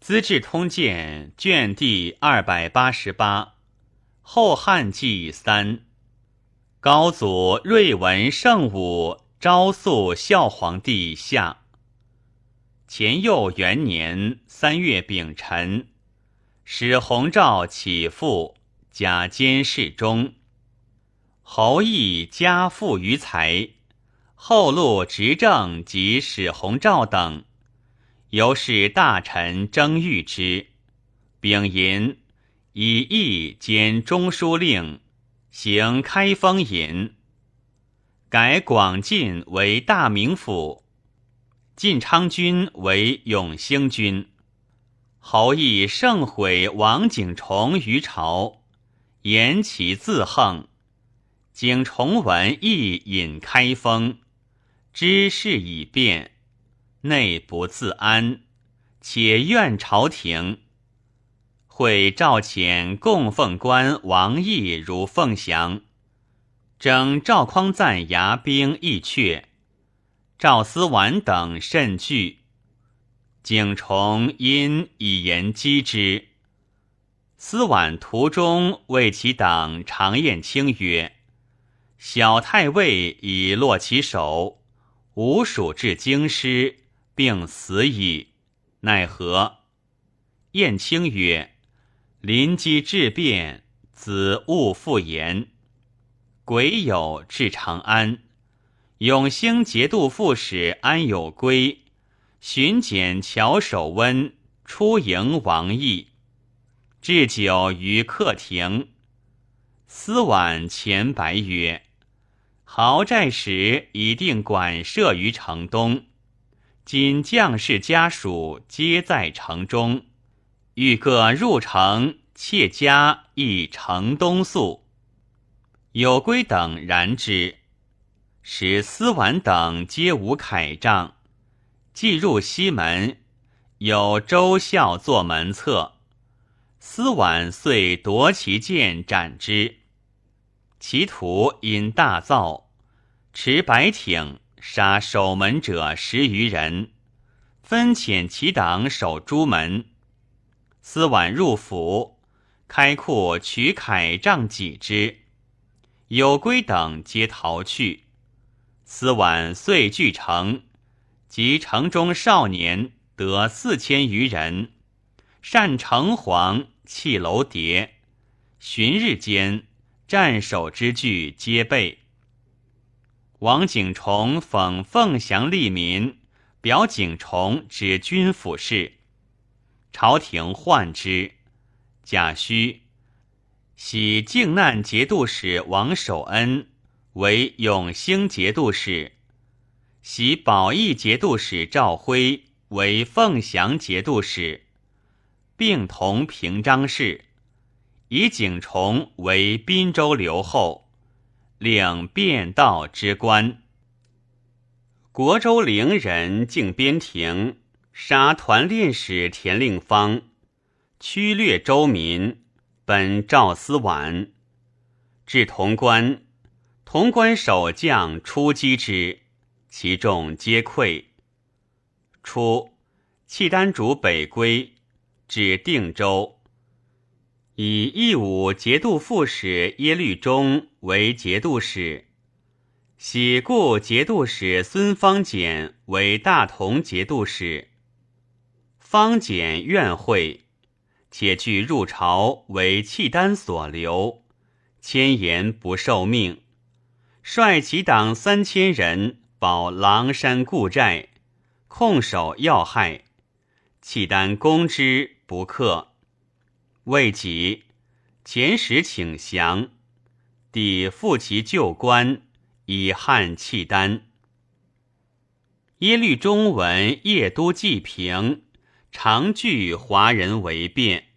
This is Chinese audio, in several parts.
资治通鉴》卷第二百八十八，《后汉纪三》，高祖睿文圣武昭肃孝皇帝下。乾佑元年三月丙辰，使弘诏起复，假监侍中。侯毅加富于财，后路执政及使弘诏等。由是大臣争遇之，丙寅，以义兼中书令，行开封尹，改广晋为大名府，晋昌君为永兴君。侯毅盛毁王景崇于朝，言其自横。景崇闻义引开封，知事已变。内不自安，且怨朝廷。会赵遣供奉官王毅如凤翔，征赵匡赞牙兵义阙，赵思婉等甚惧。景崇因以言击之。思婉途中为其党常彦卿曰：“小太尉已落其手，吾属至京师。”并死矣，奈何？晏卿曰：“临机质变，子勿复言。癸酉至长安，永兴节度副使安有归巡检乔守温出迎王毅，置酒于客亭。司晚前白曰：‘豪寨使已定管设于城东。’”今将士家属皆在城中，欲各入城，妾家亦城东宿。有归等然之，使司婉等皆无铠杖，既入西门，有周孝坐门侧，司婉遂夺其剑斩之。其徒因大噪，持白挺。杀守门者十余人，分遣其党守朱门。司婉入府，开库取铠杖戟之，有归等皆逃去。司婉遂据城，及城中少年得四千余人，善城隍、弃楼叠，旬日间战守之具皆备。王景崇讽凤翔利民，表景崇指军府事，朝廷患之。贾诩喜靖难节度使王守恩为永兴节度使，喜保义节度使赵辉为凤翔节度使，并同平章事，以景崇为滨州留后。领便道之官，国州陵人敬边庭杀团练使田令方，驱掠州民，本赵思婉，至潼关，潼关守将出击之，其众皆溃。初，契丹主北归，至定州。以义武节度副使耶律忠为节度使，喜故节度使孙方简为大同节度使。方简怨讳，且惧入朝为契丹所留，千言不受命，率其党三千人保狼山故寨，控守要害。契丹攻之不克。未几，遣使请降，抵复其旧官，以汉契丹。耶律忠闻叶都济平，常惧华人为变，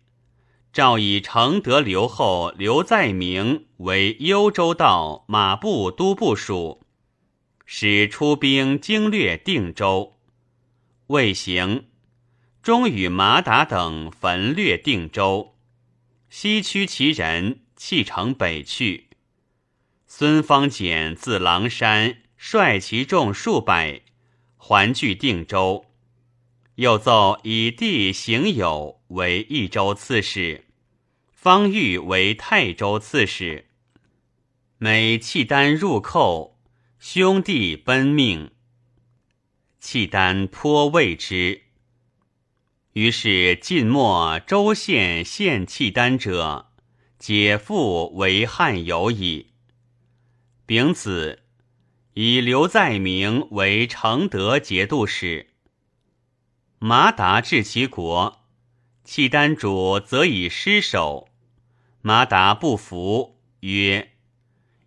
诏以承德留后刘在明为幽州道马步都部署，使出兵经略定州。未行，终与马达等焚掠定州。西驱其人，弃城北去。孙方简自狼山率其众数百，还据定州。又奏以弟行友为益州刺史，方玉为泰州刺史。每契丹入寇，兄弟奔命。契丹颇畏之。于是晋末州县献契丹者，皆复为汉有矣。丙子，以刘在明为承德节度使。马达治其国，契丹主则以失守。马达不服，曰：“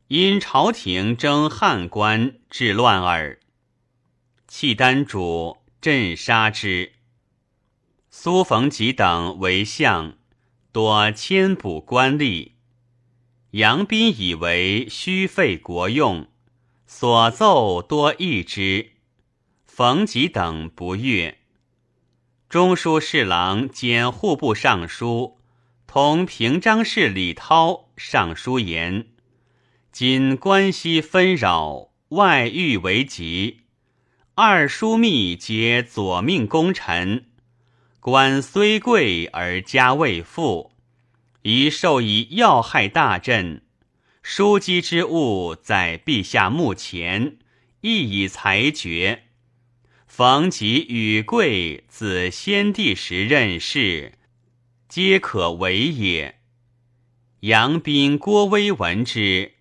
因朝廷征汉官，致乱耳。”契丹主镇杀之。苏逢吉等为相，多迁补官吏。杨斌以为虚费国用，所奏多议之。逢吉等不悦。中书侍郎兼户部尚书，同平章事李涛上书言：今关西纷扰，外遇为急，二枢密皆左命功臣，官虽贵而家未富，宜授以要害大镇。枢机之物在陛下目前，亦以裁决。逢吉与贵自先帝时任事，皆可为也。杨斌、郭威闻之，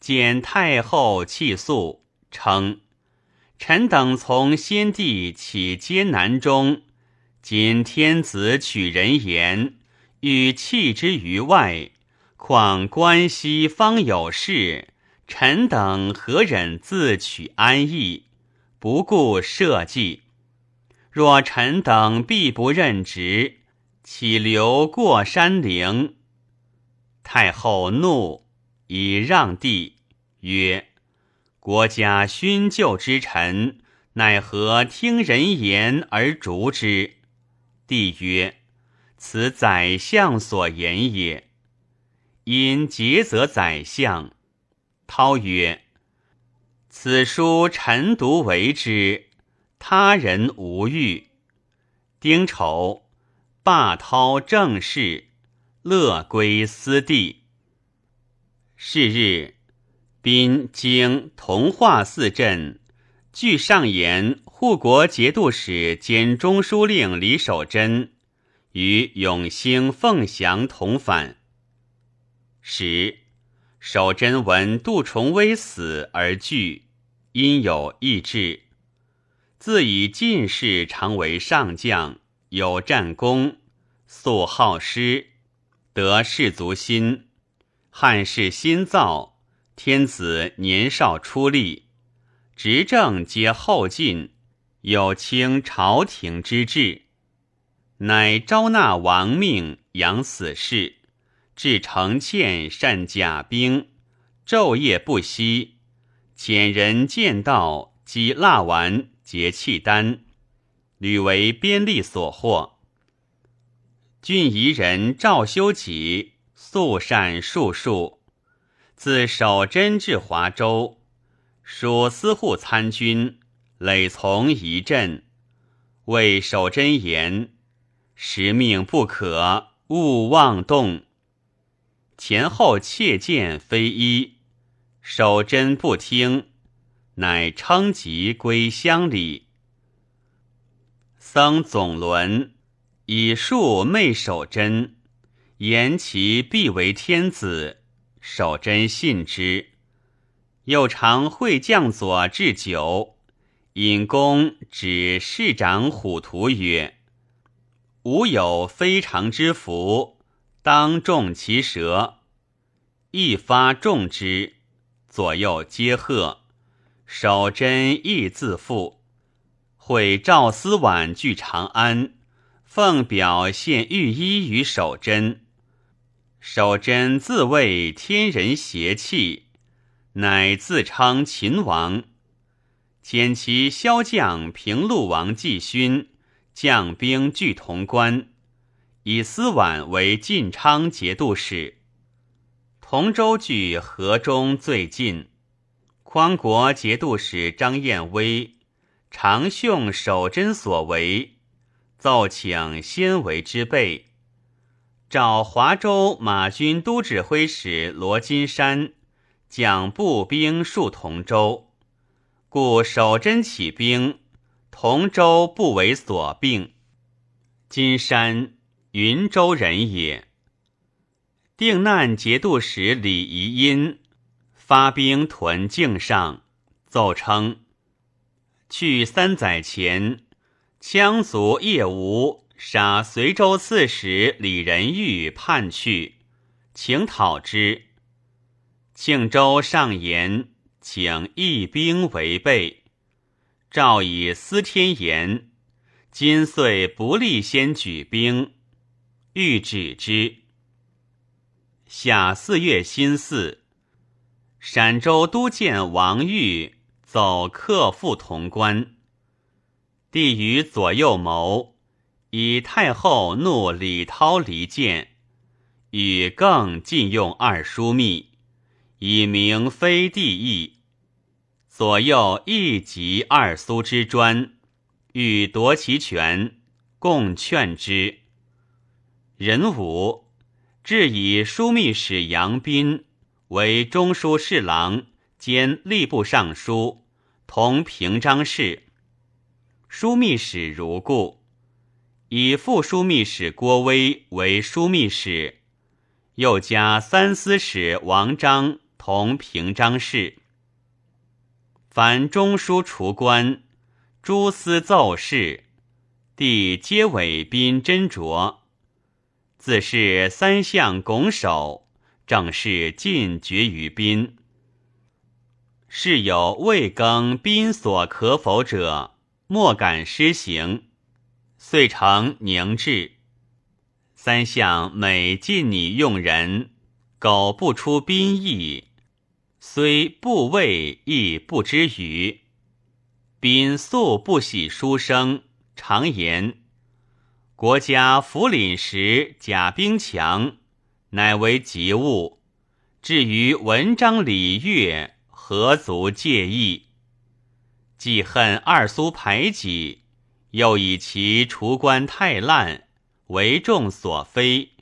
见太后泣诉，称：“臣等从先帝起艰难中，今天子取人言，欲弃之于外，况关西方有事，臣等何忍自取安逸？”不顾社稷，若臣等必不任职，岂留过山陵？太后怒，以让帝，曰：“国家勋旧之臣，奈何听人言而逐之？”帝曰：“此宰相所言也。”因诘责宰相。涛曰。此书臣独为之，他人无欲。丁丑，罢涛政事，乐归私地。是日，宾经同化寺镇，据上言护国节度使兼中书令李守贞与永兴、凤翔同返。十。守贞闻杜重威死而惧，因有异志。自以进士常为上将，有战功，素好诗，得士卒心。汉室新造，天子年少出力，执政皆后进，有清朝廷之志，乃招纳亡命，养死士。至承欠善甲兵，昼夜不息。遣人见道，击蜡丸，结契丹，屡为边吏所获。郡夷人赵修己素善术数，自守贞至华州，属司户参军，累从一镇。为守贞言：时命不可，勿妄动。前后切见非一，守贞不听，乃称疾归乡里。僧总伦以术媚守贞，言其必为天子，守贞信之。又常会将佐置酒，引公指市长虎图曰：“吾有非常之福。”当众其舌，一发众之，左右皆贺。守贞亦自负。会赵思婉据长安，奉表献御医于守贞。守贞自谓天人邪气，乃自称秦王，遣其骁将平陆王季勋将兵拒潼关。以司婉为晋昌节度使，同州距河中最近。匡国节度使张彦威常训守贞所为，奏请先为之备。召华州马军都指挥使罗金山将步兵戍同州，故守真起兵，同州不为所并。金山云州人也。定难节度使李宜因发兵屯境上，奏称：去三载前，羌族叶吴。杀随州刺史李仁玉叛去，请讨之。庆州上言，请义兵为备。诏以司天言，今遂不利先举兵，欲止之。下四月辛巳，陕州都监王玉走客赴潼关，帝与左右谋。以太后怒李涛离间，与更禁用二枢密，以明非帝意。左右亦及二苏之专，欲夺其权，共劝之。人武至以枢密使杨斌为中书侍郎兼吏部尚书，同平章事。枢密使如故。以副枢密使郭威为枢密使，又加三司使王章同平章事。凡中书除官，诸司奏事，帝皆委宾斟酌。自是三相拱手，正是尽绝于宾。是有未更宾所可否者，莫敢施行。遂成凝滞。三相每尽拟用人，苟不出宾意，虽不畏亦不知语。宾素不喜书生，常言：国家福廪时，甲兵强，乃为急务。至于文章礼乐，何足介意？既恨二苏排挤。又以其除官太滥，为众所非，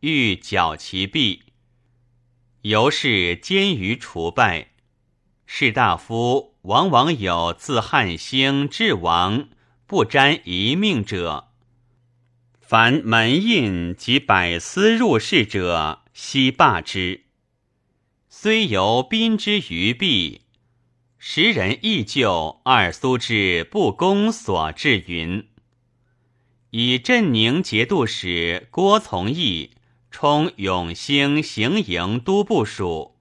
欲剿其弊，由是奸于除败。士大夫往往有自汉兴至亡不沾一命者。凡门印及百司入仕者，悉罢之。虽由宾之于弊。时人亦就二苏之不公所至云。以镇宁节度使郭从义充永兴行营都部署，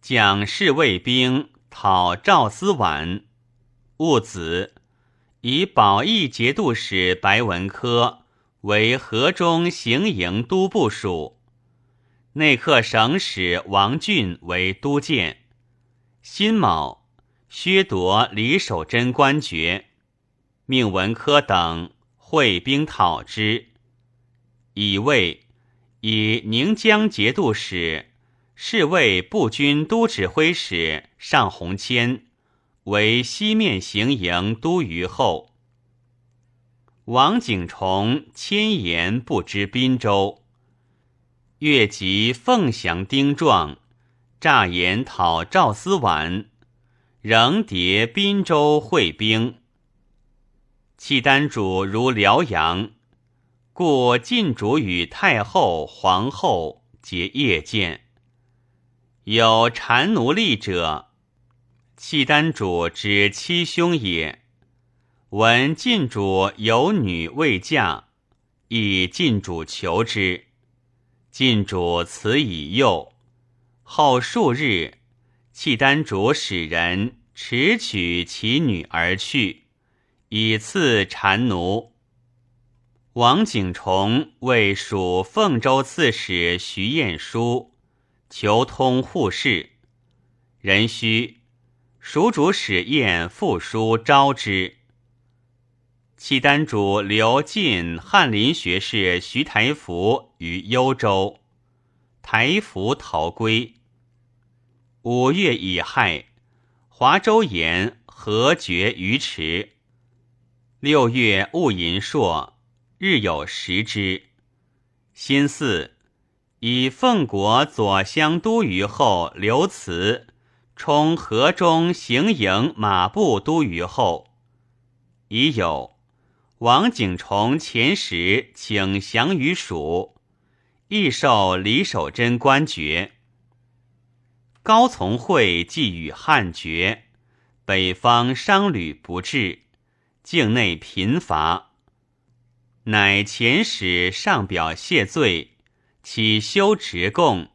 蒋侍卫兵讨赵思婉，戊子以保义节度使白文科为河中行营都部署，内客省使王俊为都监，辛卯。削夺李守贞官爵，命文科等会兵讨之。以为以宁江节度使、侍卫步军都指挥使尚鸿谦为西面行营都虞候。王景崇千言不知滨州，越及凤翔丁壮，诈言讨赵思婉。仍迭滨州会兵，契丹主如辽阳，故晋主与太后、皇后皆夜见。有谗奴隶者，契丹主之七兄也。闻晋主有女未嫁，以晋主求之，晋主辞以诱。后数日。契丹主使人持取其女而去，以赐谗奴。王景崇为属凤州刺史徐彦书，求通户事。人须蜀主使宴复书招之。契丹主刘晋翰林学士徐台福于幽州，台福逃归。五月乙亥，华州言何绝于池。六月戊寅朔，日有食之。辛巳，以奉国左乡都虞后刘慈充河中行营马步都虞后。已有王景崇前时请降于蜀，亦受李守贞官爵。高从诲寄与汉爵，北方商旅不至，境内贫乏，乃遣使上表谢罪，起修职贡，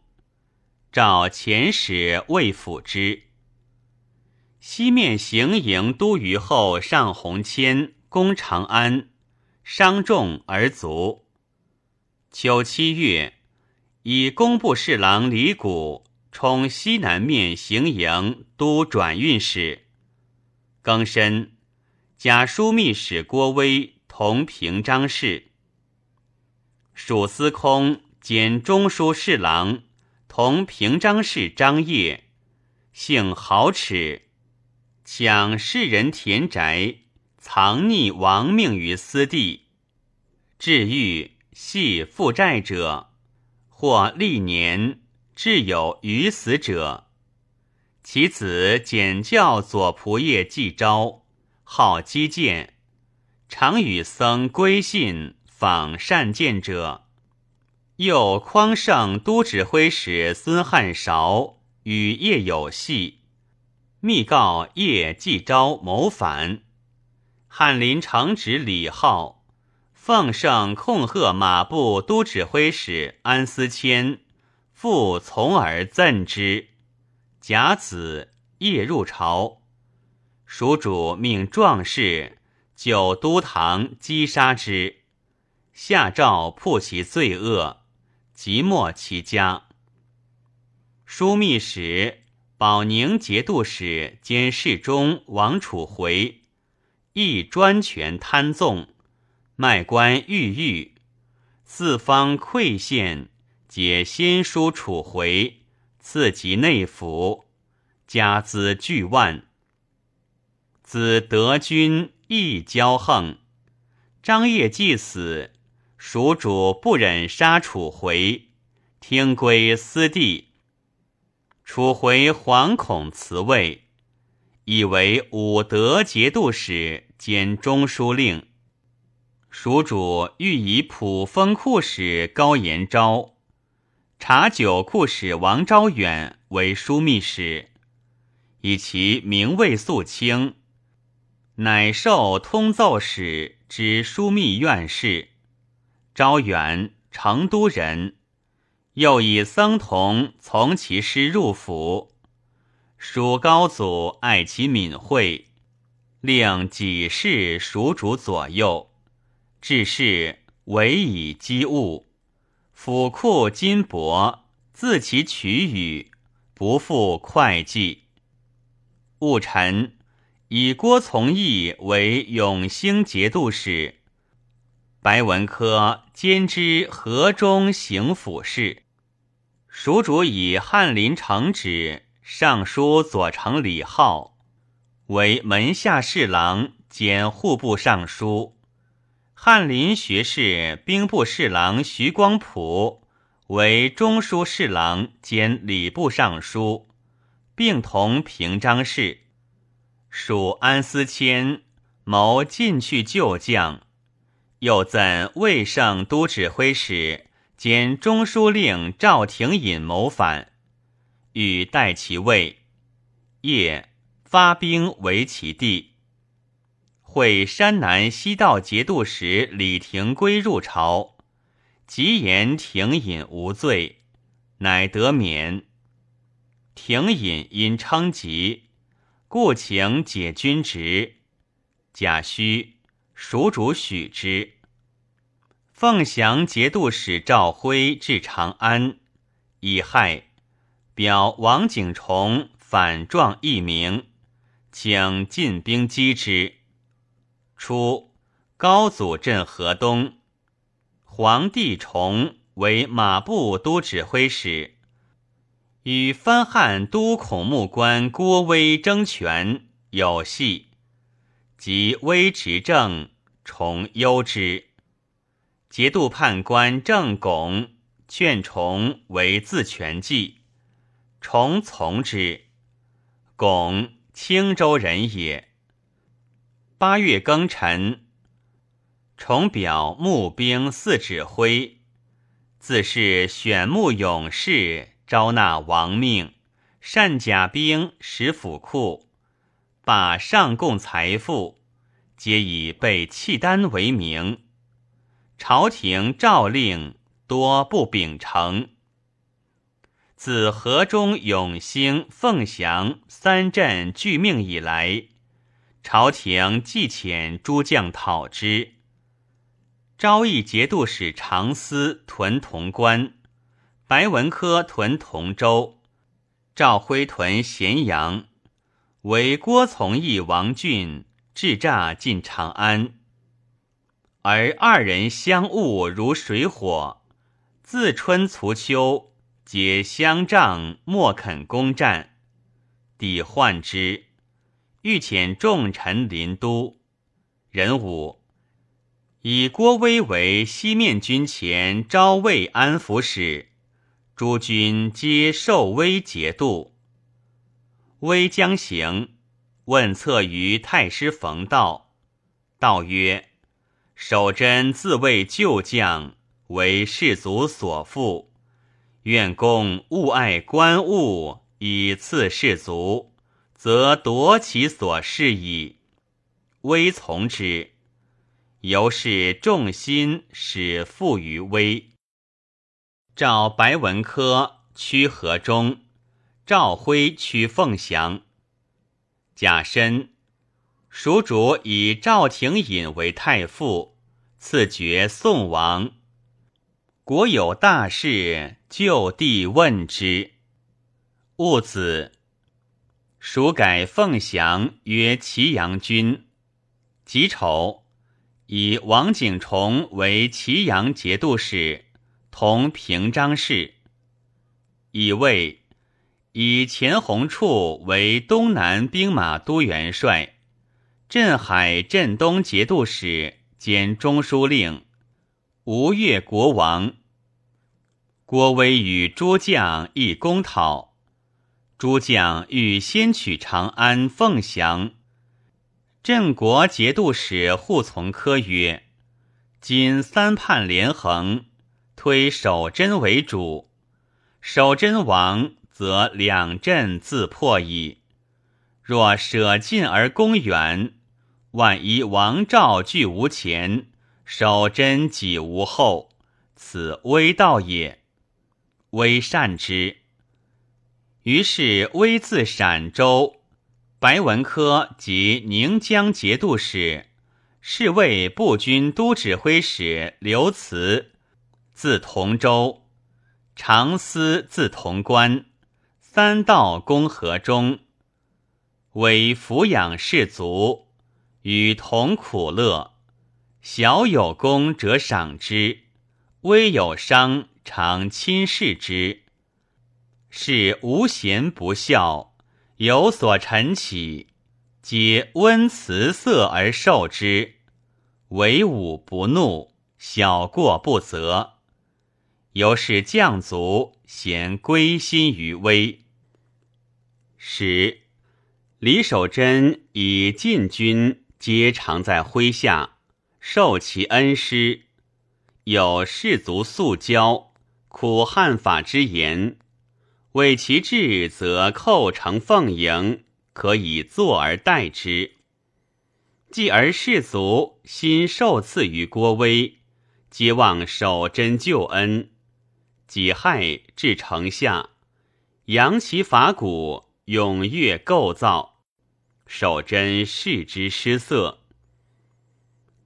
召遣使未辅之。西面行营都虞后上弘谦攻长安，伤重而卒。秋七月，以工部侍郎李谷充西南面行营都转运使。庚申，假枢密使郭威同平章事。蜀司空兼中书侍郎同平章事张掖，性豪耻。抢世人田宅，藏匿亡命于私地，治愈系负债者，或历年至有余死者。其子简教左仆射季昭，好击剑，常与僧归信访善见者。又匡圣都指挥使孙汉韶与叶有隙。密告叶继昭谋反，翰林承旨李浩奉圣控贺马步都指挥使安思谦，复从而赠之。甲子夜入朝，蜀主命壮士九都堂击杀之，下诏铺其罪恶，即没其家。枢密使。保宁节度使兼侍中王楚回，亦专权贪纵，卖官鬻狱，四方馈献，皆先书楚回，赐及内府，家资巨万。子德军亦骄横，张掖既死，蜀主不忍杀楚回，听归私地。楚回惶恐辞位，以为武德节度使兼中书令。蜀主欲以普丰库使高延昭、茶酒库使王昭远为枢密使，以其名位肃清，乃授通奏使之枢密院事。昭远，成都人。又以僧童从其师入府，蜀高祖爱其敏慧，令几事蜀主左右，致仕委以机物，府库金帛，自其取予，不复会计。戊辰，以郭从义为永兴节度使，白文科兼之河中行府事。蜀主以翰林承旨尚书左丞李浩为门下侍郎兼户部尚书，翰林学士兵部侍郎徐光甫为中书侍郎兼礼部尚书，并同平章事。属安思谦谋进去旧将，又赠魏胜都指挥使。兼中书令赵廷隐谋反，欲代其位，夜发兵为其地。会山南西道节度使李廷圭入朝，即言廷隐无罪，乃得免。廷隐因称疾，故请解军职。贾诩蜀主许之。凤翔节度使赵辉至长安，乙亥，表王景崇反状一名，请进兵击之。初，高祖镇河东，皇帝崇为马步都指挥使，与藩汉都孔目官郭威争权有隙，即威执政，崇忧之。节度判官郑拱劝崇为自权计，崇从之。拱青州人也。八月庚辰，崇表募兵四指挥，自是选募勇士，招纳亡命，善甲兵，使府库，把上贡财富，皆以备契丹为名。朝廷诏令多不秉承。自河中永兴、凤翔三镇拒命以来，朝廷即遣诸将讨之。昭义节度使常思屯潼关，白文科屯同州，赵辉屯咸阳，为郭从义、王俊智诈进长安，而二人相恶如水火，自春卒秋。皆相仗，莫肯攻战。抵患之，欲遣重臣临都。人武以郭威为西面军前昭魏安抚使，诸军皆受威节度。威将行，问策于太师冯道，道曰：“守贞自谓旧将，为士卒所附。”愿公勿爱官物以赐士卒，则夺其所事矣。威从之，由是众心使附于威。召白文科屈河中，赵辉屈凤翔。贾深，蜀主以赵廷隐为太傅，赐爵宋王。国有大事，就地问之。戊子，蜀改凤翔曰祁阳君。己丑，以王景崇为祁阳节度使，同平章事。乙未，以钱弘处为东南兵马都元帅，镇海镇东节度使兼中书令，吴越国王。郭威与诸将议攻讨，诸将欲先取长安、凤翔。镇国节度使护从科曰：“今三叛连横，推守贞为主。守贞亡，则两镇自破矣。若舍近而攻远，万一王赵拒无前，守贞己无后，此危道也。”微善之，于是微自陕州，白文科及宁江节度使，侍卫步军都指挥使刘慈，自同州，常思自潼关，三道攻河中，为抚养士卒，与同苦乐，小有功者赏之，微有伤。常亲视之，是无贤不孝，有所陈起，皆温辞色而受之，为武不怒，小过不责。由是将卒咸归心于微。十李守贞以禁军皆常在麾下，受其恩师，有士卒素交。苦汉法之言，为其志，则寇城奉迎，可以坐而待之。继而士卒心受赐于郭威，皆望守贞救恩。己亥至城下，扬其法鼓，踊跃构造。守贞视之失色。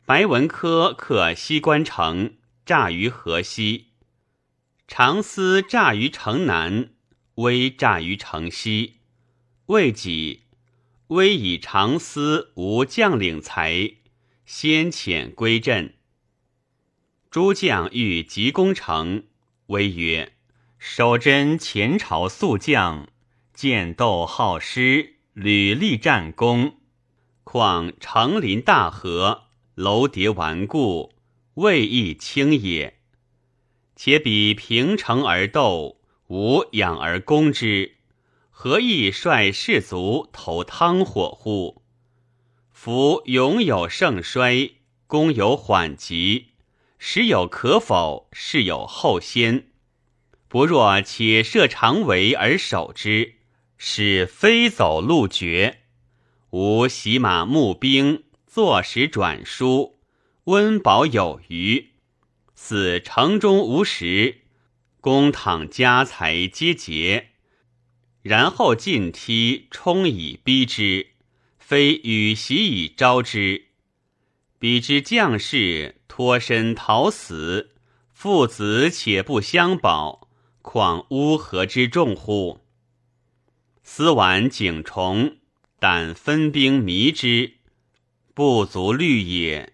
白文科克西关城，诈于河西。常思诈于城南，微诈于城西。未己，微以常思无将领才，先遣归镇。诸将欲急攻城，微曰：“守贞前朝宿将，剑斗好施，屡立战功。况城临大河，楼叠顽固，未易轻也。且彼平城而斗，吾养而攻之，何意率士卒投汤火乎？夫勇有盛衰，攻有缓急，时有可否，事有后先。不若且设长围而守之，使飞走路绝。吾洗马募兵，坐时转输，温饱有余。似城中无食，公倘家财皆竭，然后进梯冲以逼之。非与袭以招之，彼之将士脱身逃死，父子且不相保，况乌合之众乎？思晚景重，但分兵迷之，不足虑也。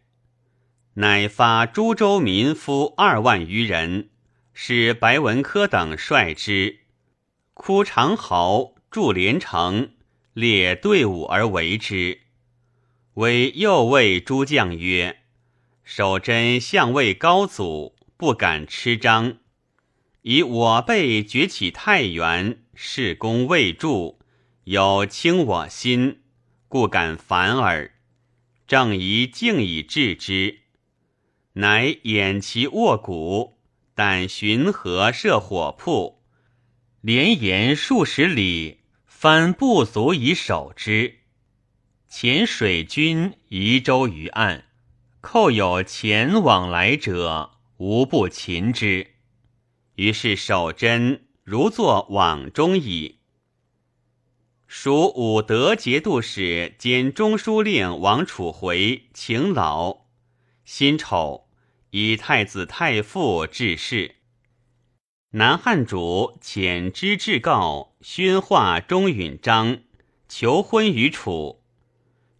乃发株洲民夫二万余人，使白文科等率之，哭长壕，筑连城。列队伍而为之，为右卫诸将曰：“守真相位高祖，不敢吃张。以我辈崛起太原，事功未著，有轻我心，故敢反耳。正宜静以治之。乃掩其卧骨，但寻河设火铺，连延数十里。”藩不足以守之，遣水军移舟于岸，寇有前往来者，无不擒之。于是守贞如作网中矣。蜀武德节度使兼中书令王储回请老，辛丑以太子太傅致仕。南汉主遣知至告宣化钟允章求婚于楚，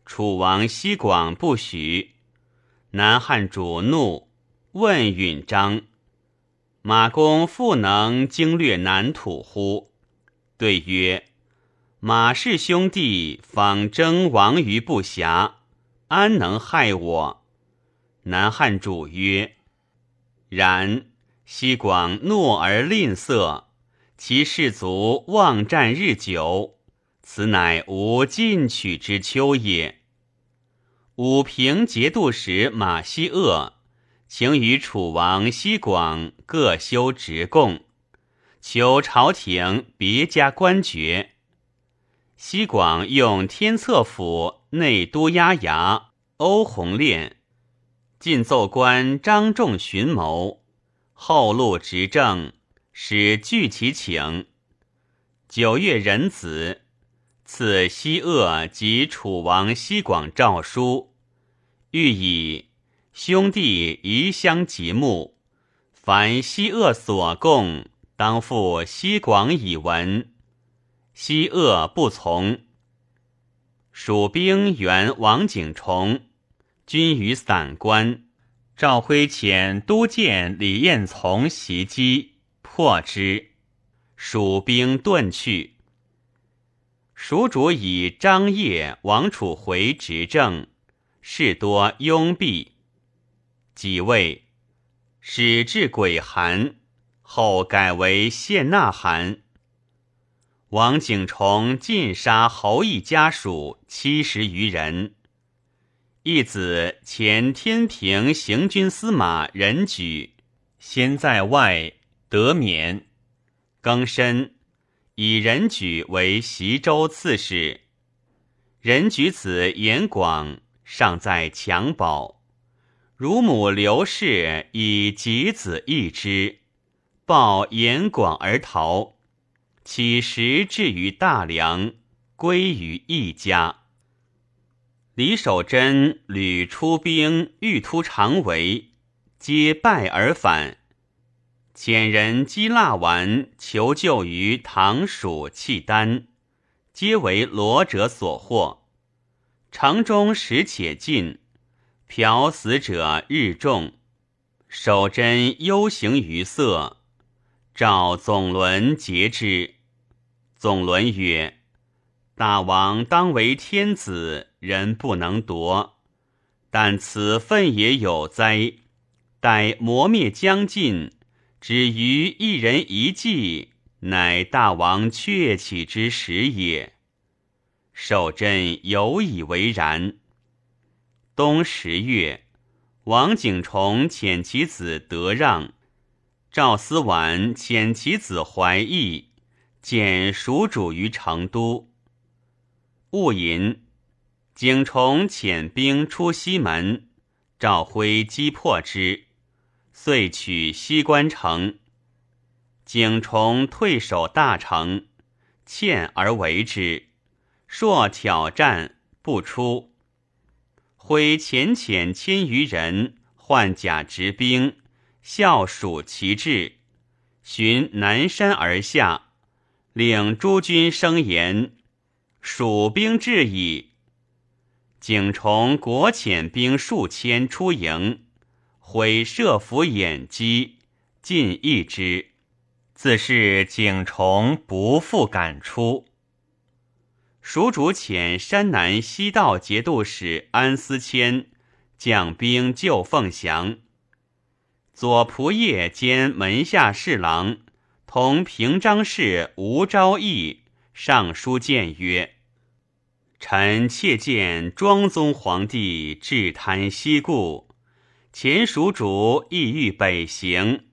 楚王西广不许。南汉主怒，问允章：“马公复能经略南土乎？”对曰：“马氏兄弟方争亡于不暇，安能害我？”南汉主曰：“然。”西广懦而吝啬，其士卒妄战日久，此乃无进取之秋也。武平节度使马希厄，请与楚王西广各修职贡，求朝廷别加官爵。西广用天策府内都押衙欧弘炼，进奏官张仲寻谋。后路执政，使具其请。九月壬子，赐西鄂及楚王西广诏书，欲以兄弟移乡极目，凡西鄂所供，当付西广以闻。西鄂不从。蜀兵援王景崇，军于散关。赵辉遣都监李彦从袭击，破之，蜀兵遁去。蜀主以张掖、王储回执政，事多拥蔽。即位，始置鬼韩，后改为谢纳韩。王景崇尽杀侯邑家属七十余人。一子前天平行军司马任举，先在外得免，更申以任举为袭州刺史。任举子严广尚在襁褓，乳母刘氏以及子义之，抱严广而逃，起时至于大梁，归于一家。李守贞屡出兵，欲突长围，皆败而返。遣人击蜡丸，求救于唐蜀契丹，皆为罗者所获。城中时且尽，嫖死者日众。守贞忧形于色，召总伦诘之。总伦曰。大王当为天子，人不能夺。但此分也有灾，待磨灭将尽，止于一人一骑，乃大王鹊起之时也。守镇有以为然。冬十月，王景崇遣其子德让、赵思婉遣其子怀义，见蜀主于成都。戊寅，景崇遣兵出西门，赵辉击破之，遂取西关城。景崇退守大城，欠而为之，朔挑战不出。挥遣遣千余人，换甲执兵，效蜀其志，循南山而下，领诸军声言。蜀兵至矣。景崇国遣兵数千出营，毁射伏掩击，尽一之。自是景崇不复敢出。蜀主遣山南西道节度使安思谦将兵救凤翔。左仆射兼门下侍郎同平章事吴昭义上书谏曰。臣窃见庄宗皇帝治贪西顾，前蜀主意欲北行，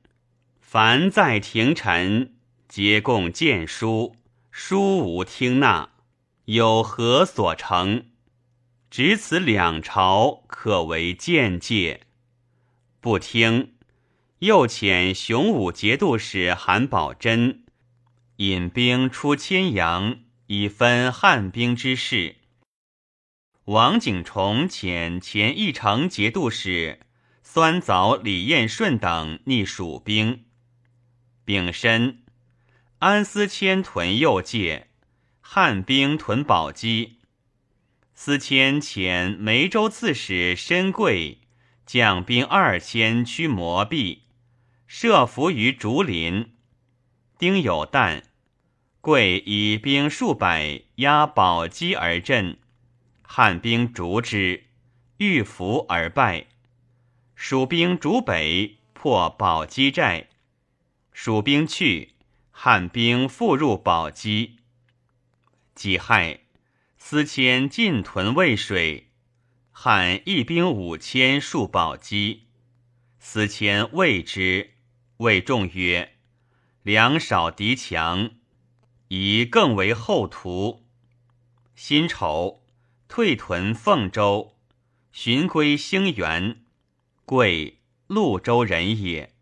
凡在廷臣皆共谏书，书无听纳，有何所成？只此两朝可为见戒，不听。又遣雄武节度使韩宝珍引兵出千阳。以分汉兵之势。王景崇遣前义城节度使酸枣李彦顺等逆蜀兵。丙申，安思谦屯右界，汉兵屯宝鸡。思谦遣梅州刺史申贵将兵二千驱魔壁，设伏于竹林。丁有旦。贵以兵数百压宝鸡而阵，汉兵逐之，遇伏而败。蜀兵逐北，破宝鸡寨。蜀兵去，汉兵复入宝鸡。己亥，司迁进屯渭水，汉一兵五千戍宝鸡。司迁谓之，谓众曰：“粮少敌强。”以更为后图。辛丑，退屯凤州，寻归兴元，贵潞州人也。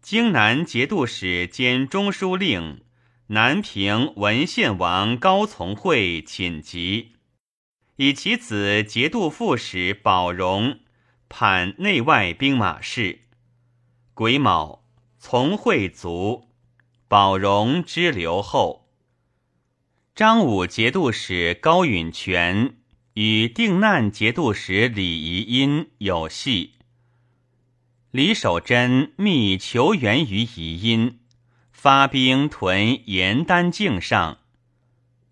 京南节度使兼中书令、南平文献王高从诲寝疾，以其子节度副使宝荣判内外兵马事。癸卯，从诲卒。宝荣之留后，张武节度使高允全与定难节度使李仪因有隙。李守贞密求援于仪因，发兵屯严丹境上，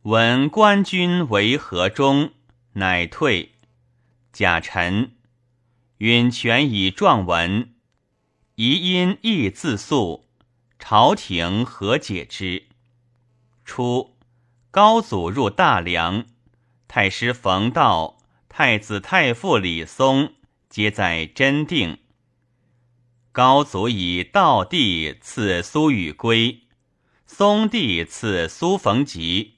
闻官军为河中，乃退。贾臣允全以状文，仪因亦自诉。朝廷何解之？初，高祖入大梁，太师冯道、太子太傅李松皆在真定。高祖以道帝赐苏与归，松帝赐苏逢吉。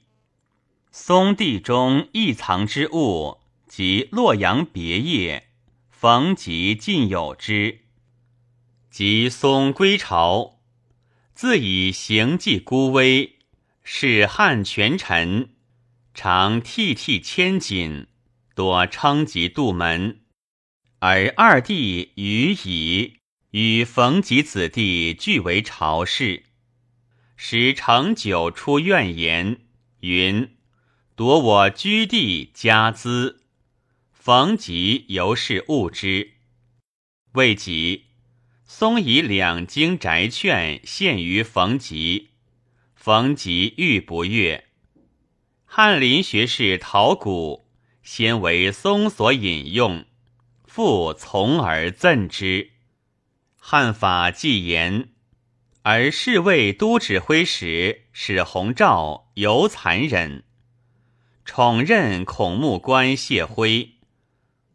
松帝中异藏之物，即洛阳别业，逢吉尽有之。及松归朝。自以行迹孤微，是汉权臣，常涕涕千金，多称疾杜门。而二弟于乙与冯吉子弟俱为朝士，使成久出怨言，云夺我居地家资，冯吉由是恶之，未及。松以两京宅券献于冯吉，冯吉欲不悦。翰林学士陶谷先为松所引用，复从而赠之。汉法既严，而侍卫都指挥使史弘肇尤残忍。宠任孔目官谢辉，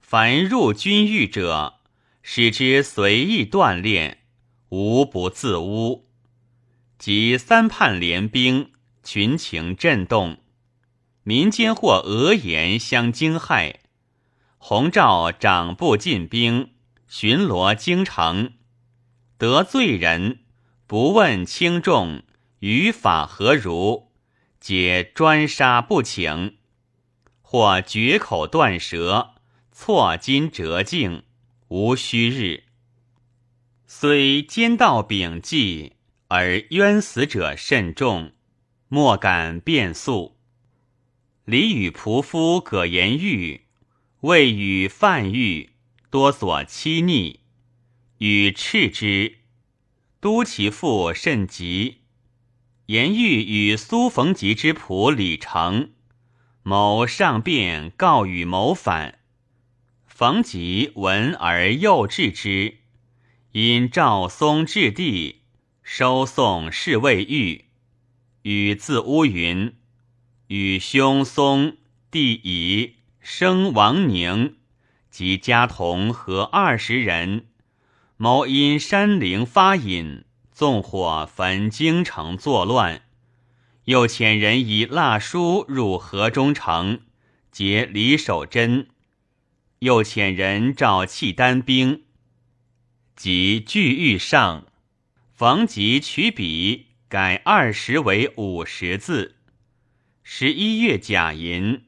凡入军狱者，使之随意锻炼，无不自污。及三叛联兵，群情震动，民间或讹言相惊骇。洪昭掌部进兵，巡逻京城。得罪人，不问轻重，于法何如，皆专杀不请；或绝口断舌，错金折颈，无虚日。虽奸盗秉纪，而冤死者甚众，莫敢变诉。李与仆夫葛延玉，未与范玉，多所欺逆。与斥之，都其父甚急。延欲与苏逢吉之仆李成谋上便告与谋反，逢吉闻而诱至之，因赵松置地收送侍卫狱，与自乌云，与兄松弟乙生王宁及家童合二十人。谋因山陵发引，纵火焚京城作乱，又遣人以蜡书入河中城，劫李守贞；又遣人召契丹兵，即拒欲上。逢吉取笔改二十为五十字。十一月甲寅，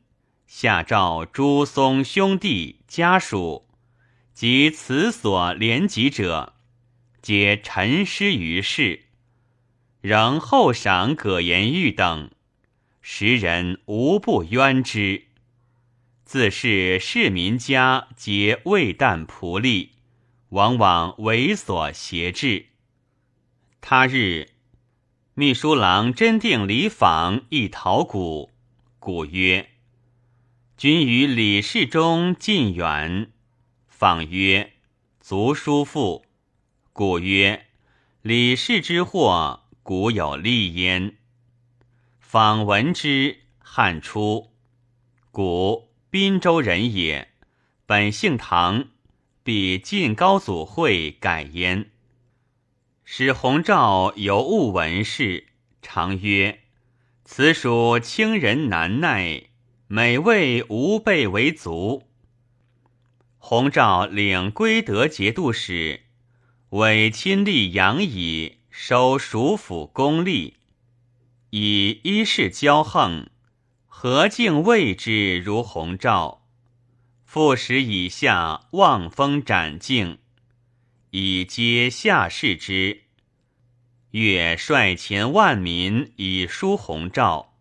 下诏朱松兄弟家属。及此所连及者，皆沉尸于世，仍厚赏葛延玉等，时人无不冤之。自是市民家皆未旦仆隶，往往猥琐挟制。他日，秘书郎真定李访亦讨古，古曰：“君与李世中近远。”访曰：“足叔父。”故曰：“李氏之祸，古有立焉。”访闻之，汉初，古滨州人也，本姓唐，比晋高祖会改焉。使弘昭尤务文事，常曰：“此属清人难耐，每谓吾辈为足。”洪昭领归德节度使，委亲历杨以收蜀府公吏，以一世骄横，何竟谓之如洪昭？复使以下望风斩境，以接下士之。越率前万民以书洪昭，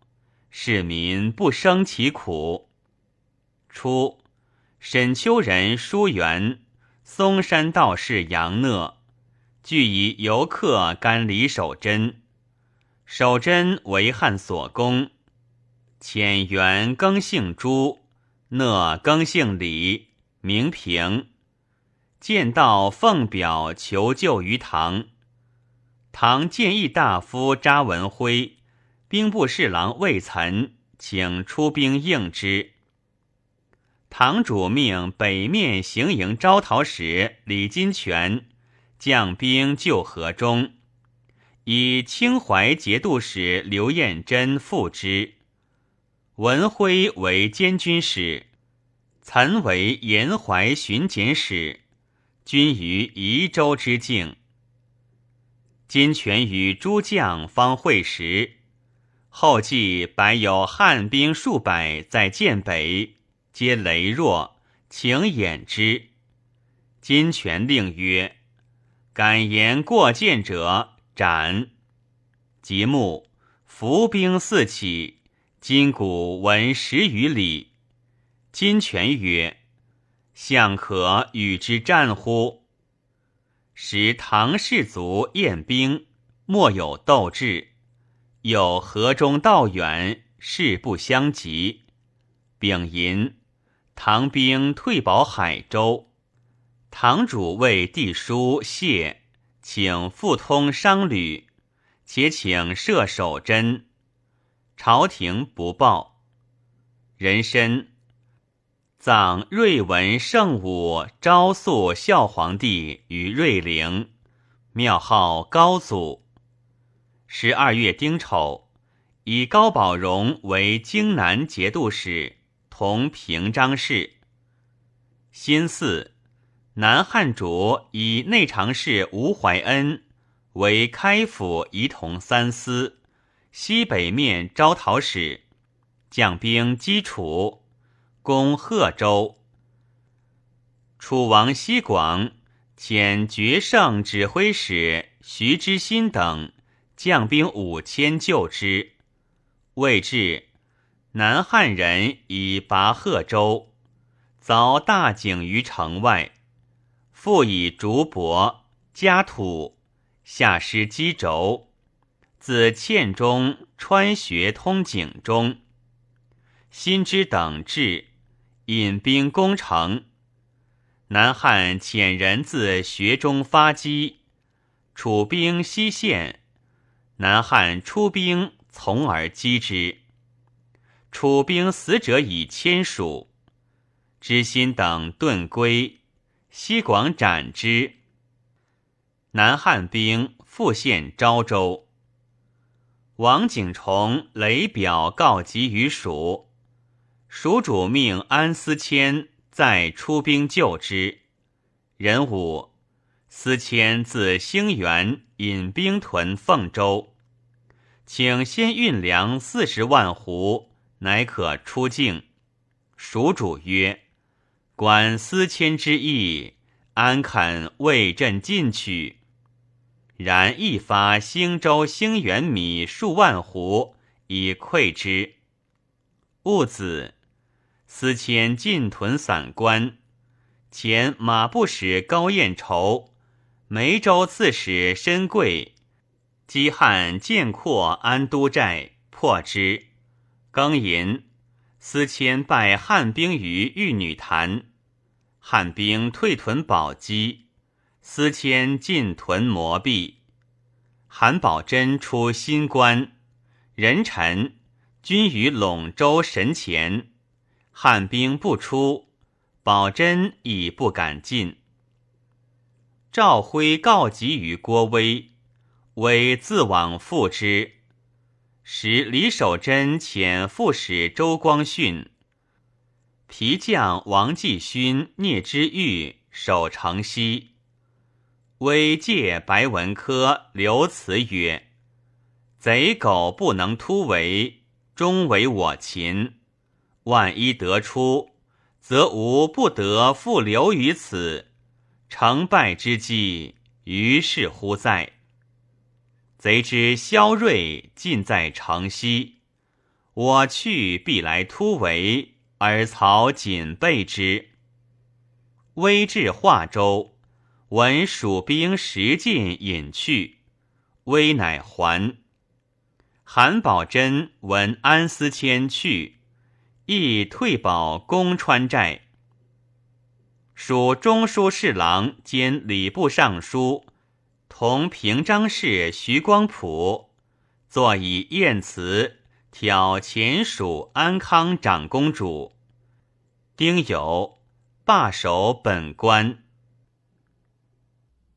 市民不生其苦。初。沈丘人舒元，嵩山道士杨讷，俱以游客干李守贞。守贞为汉所攻，遣元更姓朱，讷更姓李，名平。见道奉表求救于唐。唐建议大夫查文辉、兵部侍郎魏岑，请出兵应之。堂主命北面行营招讨使李金泉将兵救河中，以清淮节度使刘彦珍副之。文辉为监军使，岑为延淮巡检使，均于宜州之境。金泉与诸将方会时，后继摆有汉兵数百在剑北。皆羸弱，请掩之。金泉令曰：“敢言过见者，斩。”即目伏兵四起，金鼓闻十余里。金泉曰：“相可与之战乎？”时唐士族宴兵，莫有斗志。有河中道远，势不相及。丙寅。唐兵退保海州，堂主为帝书谢，请复通商旅，且请射守贞。朝廷不报。人参葬瑞文圣武昭肃孝皇帝于瑞陵，庙号高祖。十二月丁丑，以高宝荣为京南节度使，同平章事。辛巳，南汉主以内常侍吴怀恩为开府仪同三司、西北面招讨使，将兵击楚，攻贺州。楚王西广遣决胜指挥使徐之新等。将兵五千救之，未至，南汉人以拔贺州，凿大井于城外，复以竹帛加土，下施机轴，自堑中穿穴通井中。辛之等至，引兵攻城。南汉遣人自穴中发击，楚兵西陷。南汉出兵，从而击之。楚兵死者以千数，知心等遁归，西广斩之。南汉兵复陷昭州。王景崇雷表告急于蜀，蜀主命安思谦再出兵救之。壬午。司谦自兴元引兵屯凤州，请先运粮四十万斛，乃可出境。蜀主曰：“观思谦之意，安肯为朕进取？”然一发兴州、兴元米数万斛以馈之。戊子，司谦进屯散关，前马步使高彦筹。梅州刺史申贵击汉建阔安都寨，破之。庚寅，司谦败汉兵于玉女潭，汉兵退屯宝鸡，司谦进屯摩壁。韩宝珍出新关，人臣军于陇州神前，汉兵不出，宝珍已不敢进。赵辉告急于郭威，威自往复之。使李守贞遣副使周光训、皮将王继勋、聂之玉守城西。威借白文科刘辞曰：“贼狗不能突围，终为我擒。万一得出，则吾不得复留于此。”成败之机，于是乎在。贼之萧锐尽在城西，我去必来突围，而曹谨备之。威至化州，闻蜀兵十进引去，威乃还。韩宝珍闻安思谦去，亦退保攻川寨。属中书侍郎兼礼部尚书，同平章事徐光甫，作以燕辞挑前蜀安康长公主。丁酉，罢守本官。